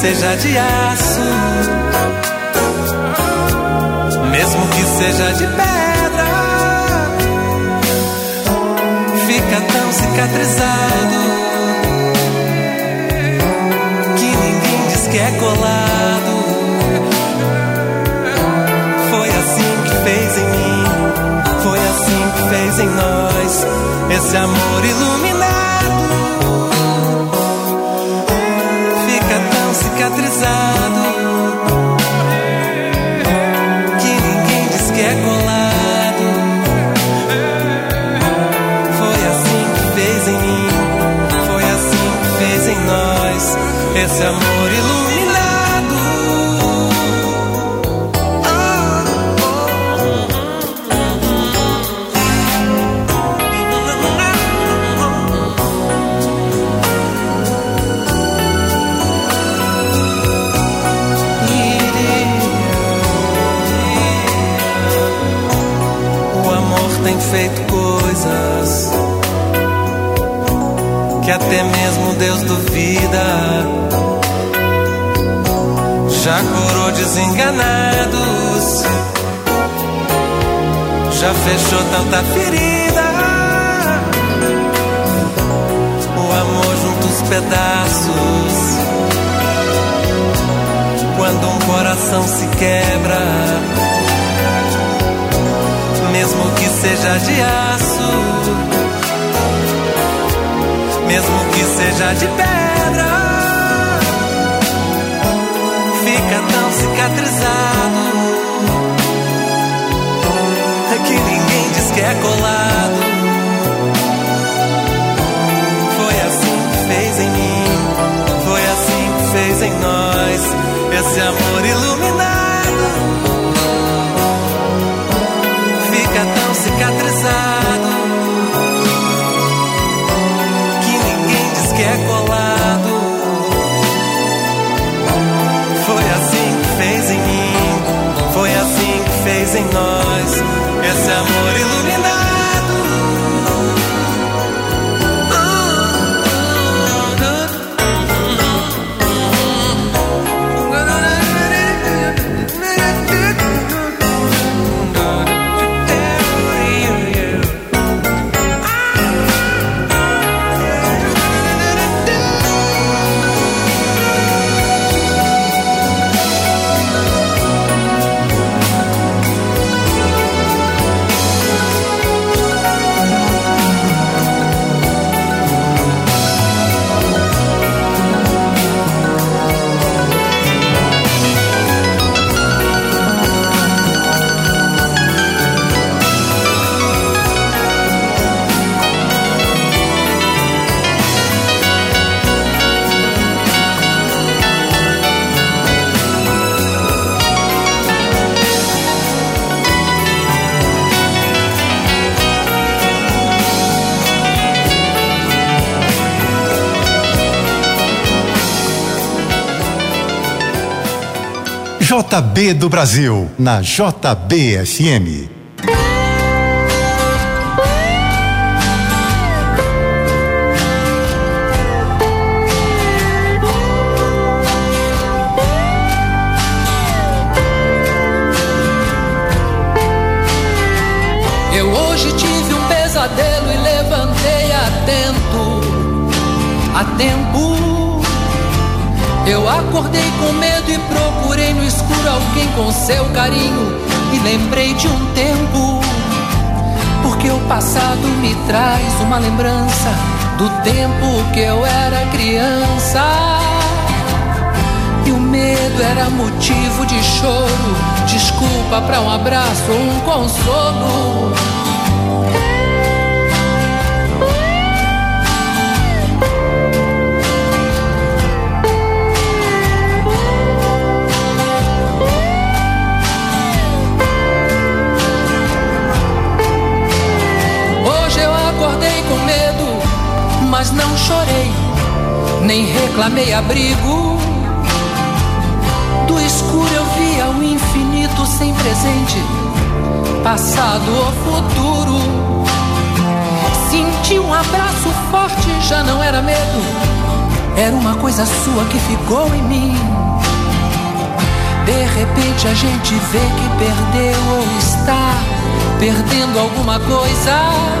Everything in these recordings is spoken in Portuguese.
seja de aço mesmo que seja de pedra, fica tão cicatrizado que ninguém diz que é colado. Foi assim que fez em mim, foi assim que fez em nós esse amor iluminado. Amor JB do Brasil, na JBFM. Eu hoje tive um pesadelo e levantei atento, a tempo. Eu acordei com medo e procurei escuro alguém com seu carinho e lembrei de um tempo. Porque o passado me traz uma lembrança do tempo que eu era criança. E o medo era motivo de choro, desculpa para um abraço ou um consolo. Nem reclamei abrigo. Do escuro eu via o infinito sem presente, passado ou futuro. Senti um abraço forte, já não era medo, era uma coisa sua que ficou em mim. De repente a gente vê que perdeu ou está perdendo alguma coisa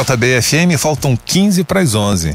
JBFM, faltam 15 para as 11.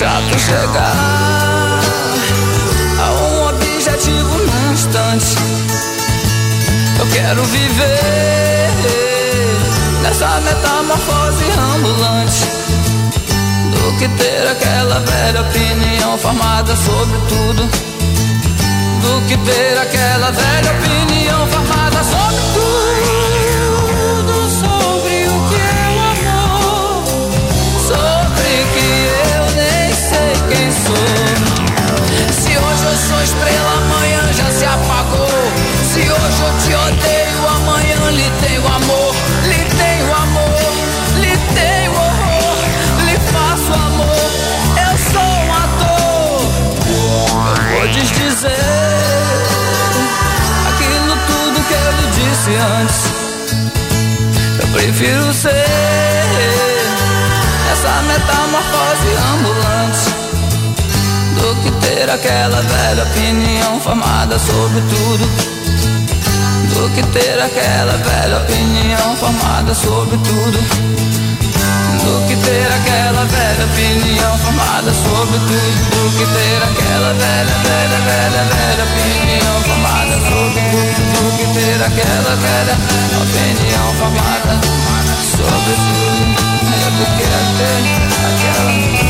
Chato chegar a um objetivo num instante. Eu quero viver nessa metamorfose ambulante do que ter aquela velha opinião formada sobre tudo. Do que ter aquela velha opinião formada sobre tudo, Sou estrela, amanhã já se apagou. Se hoje eu te odeio, amanhã lhe tenho amor, lhe tenho amor, lhe tenho horror, lhe faço amor. Eu sou um ator. Eu vou desdizer aquilo tudo que eu disse antes. Eu prefiro ser ter aquela velha opinião formada sobre tudo. Do que ter aquela velha opinião formada sobre tudo. Do que ter aquela velha opinião formada sobre tudo. Do que ter aquela velha, velha, velha, velha opinião formada sobre tudo. Do que ter aquela velha opinião formada sobre tudo. É que ter aquela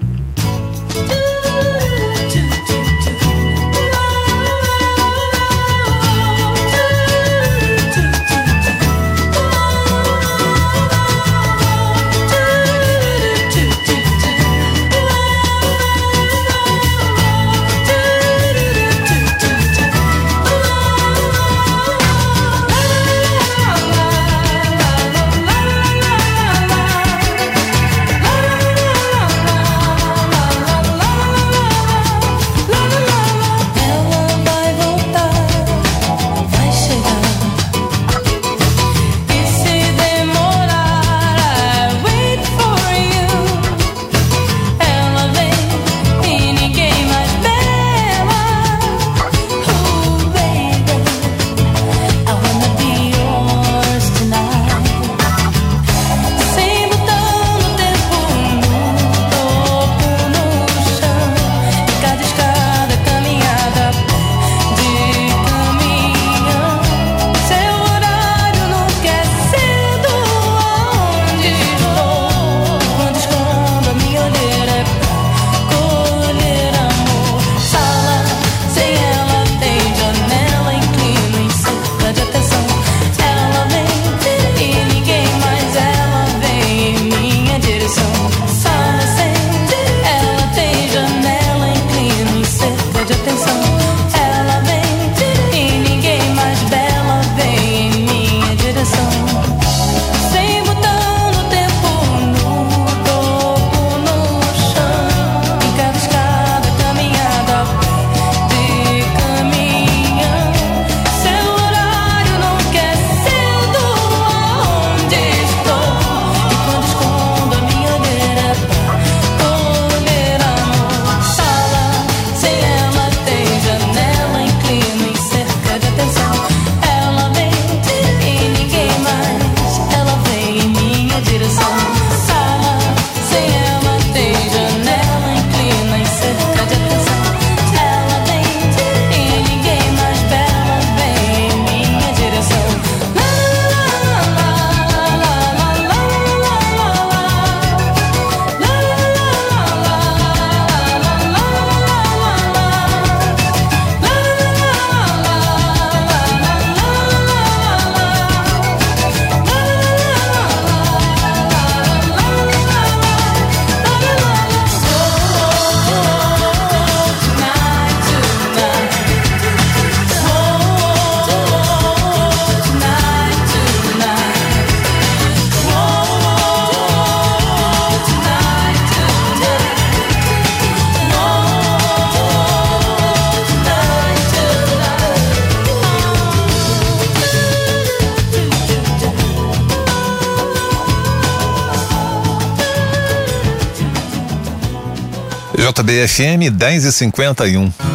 JBFM 10 e 51.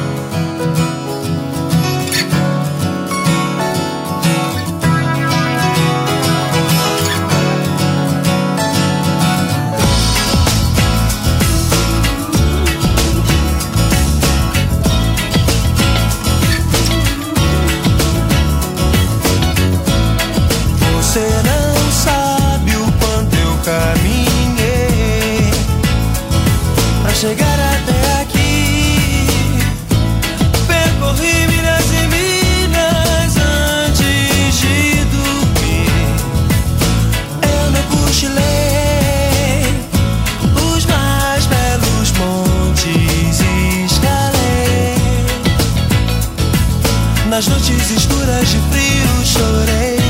Nas noites escuras de frio chorei.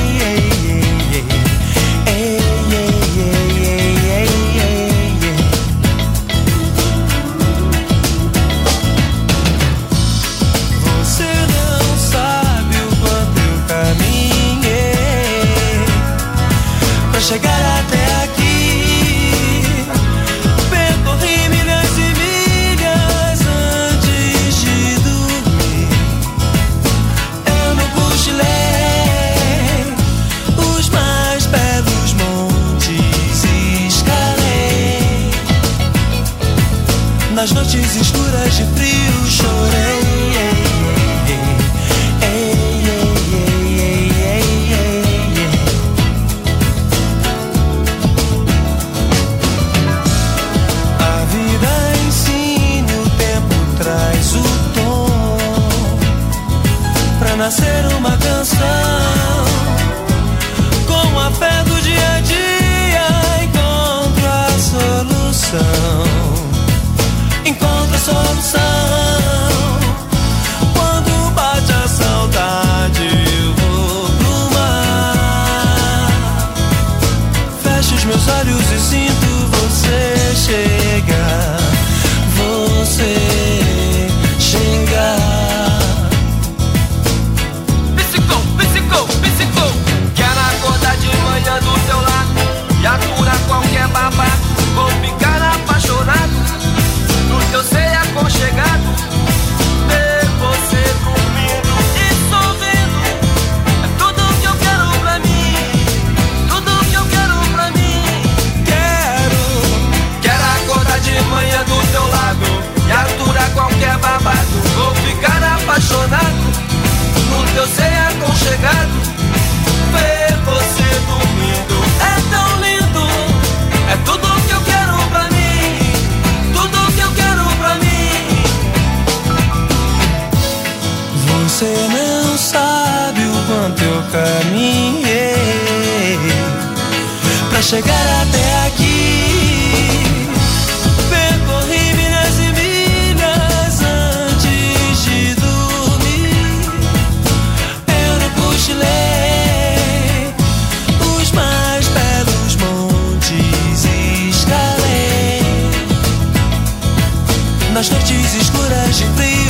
she please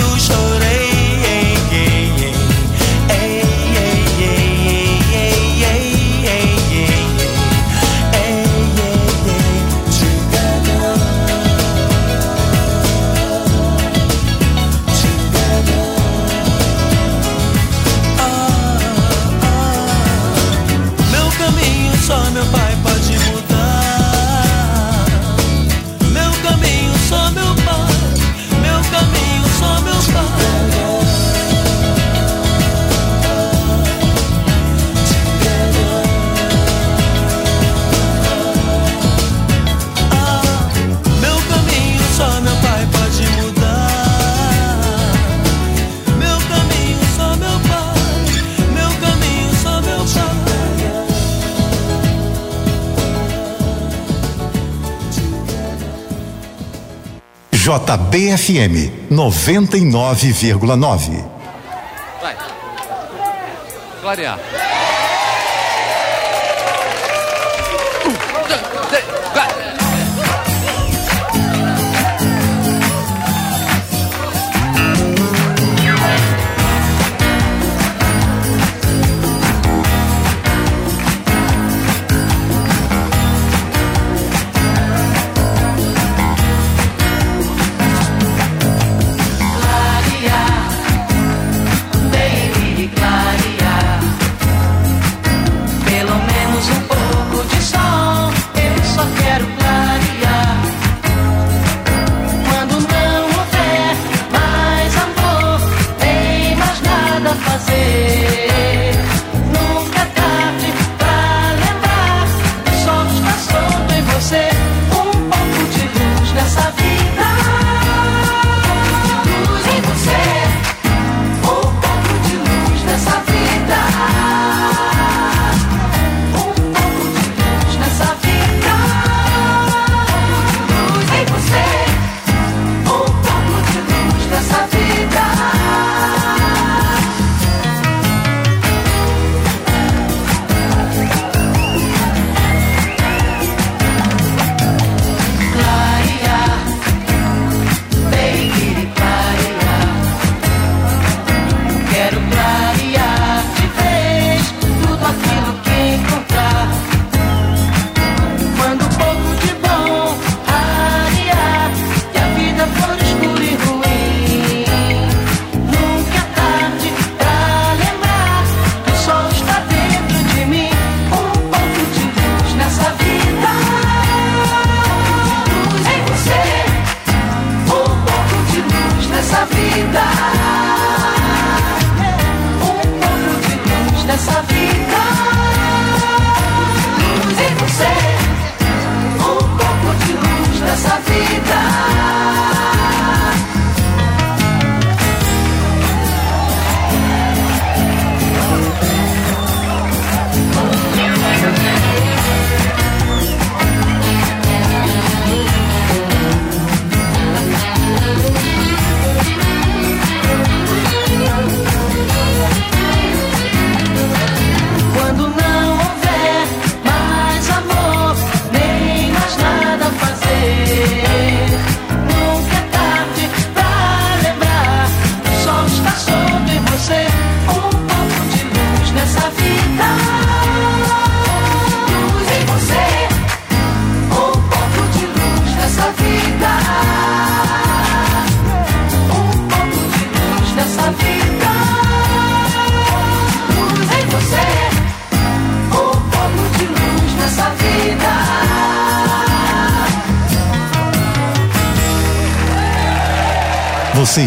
JBFM 99,9. Vai. Clarear.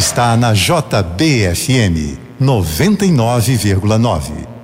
Está na JBFM 99,9.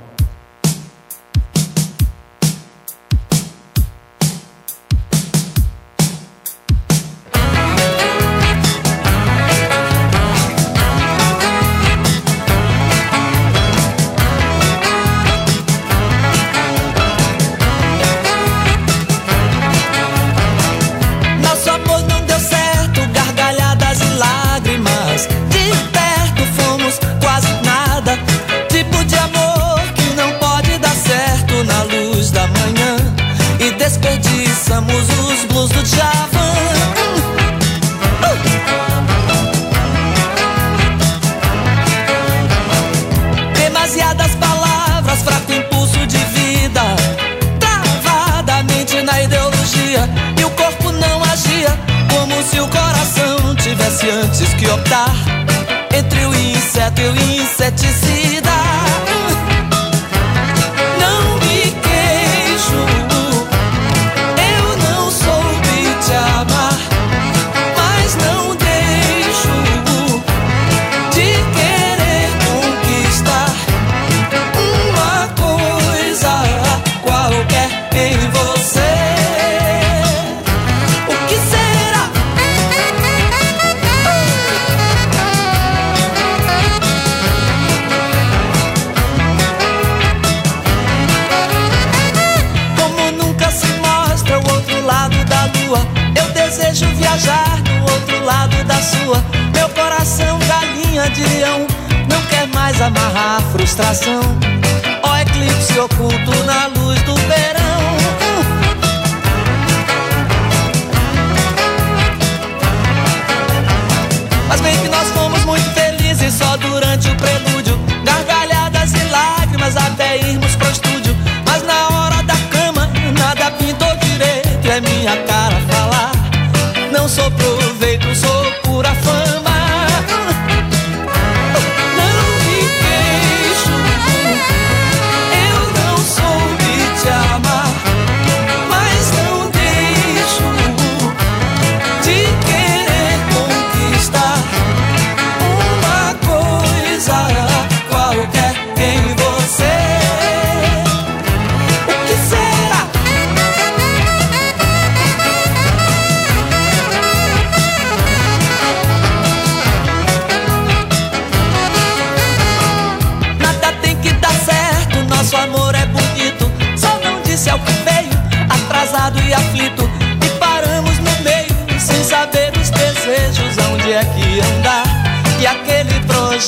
optar entre o inseto e o inseticida. não quer mais amarrar a frustração. Ó eclipse oculto na luz do verão. Mas bem que nós fomos muito felizes só durante o prelúdio. Gargalhadas e lágrimas até irmos pro estúdio. Mas na hora da cama, nada pintou direito. É minha cara falar. Não sou proveito, sou pura fama.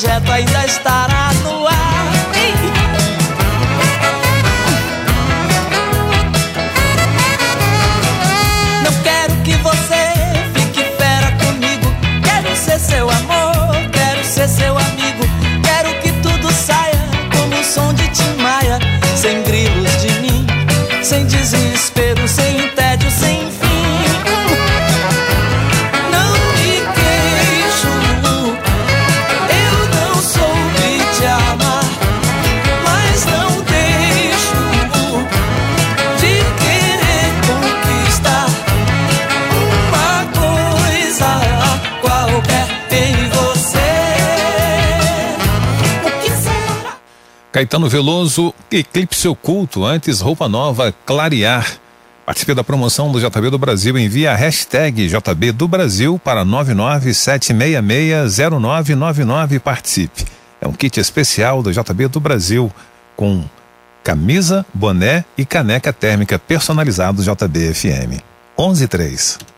projeto ainda está Caetano Veloso, Eclipse Oculto, antes Roupa Nova, Clarear. Participe da promoção do JB do Brasil. Envie a hashtag JB do Brasil para 997660999 e participe. É um kit especial do JB do Brasil com camisa, boné e caneca térmica personalizado JB FM. 113.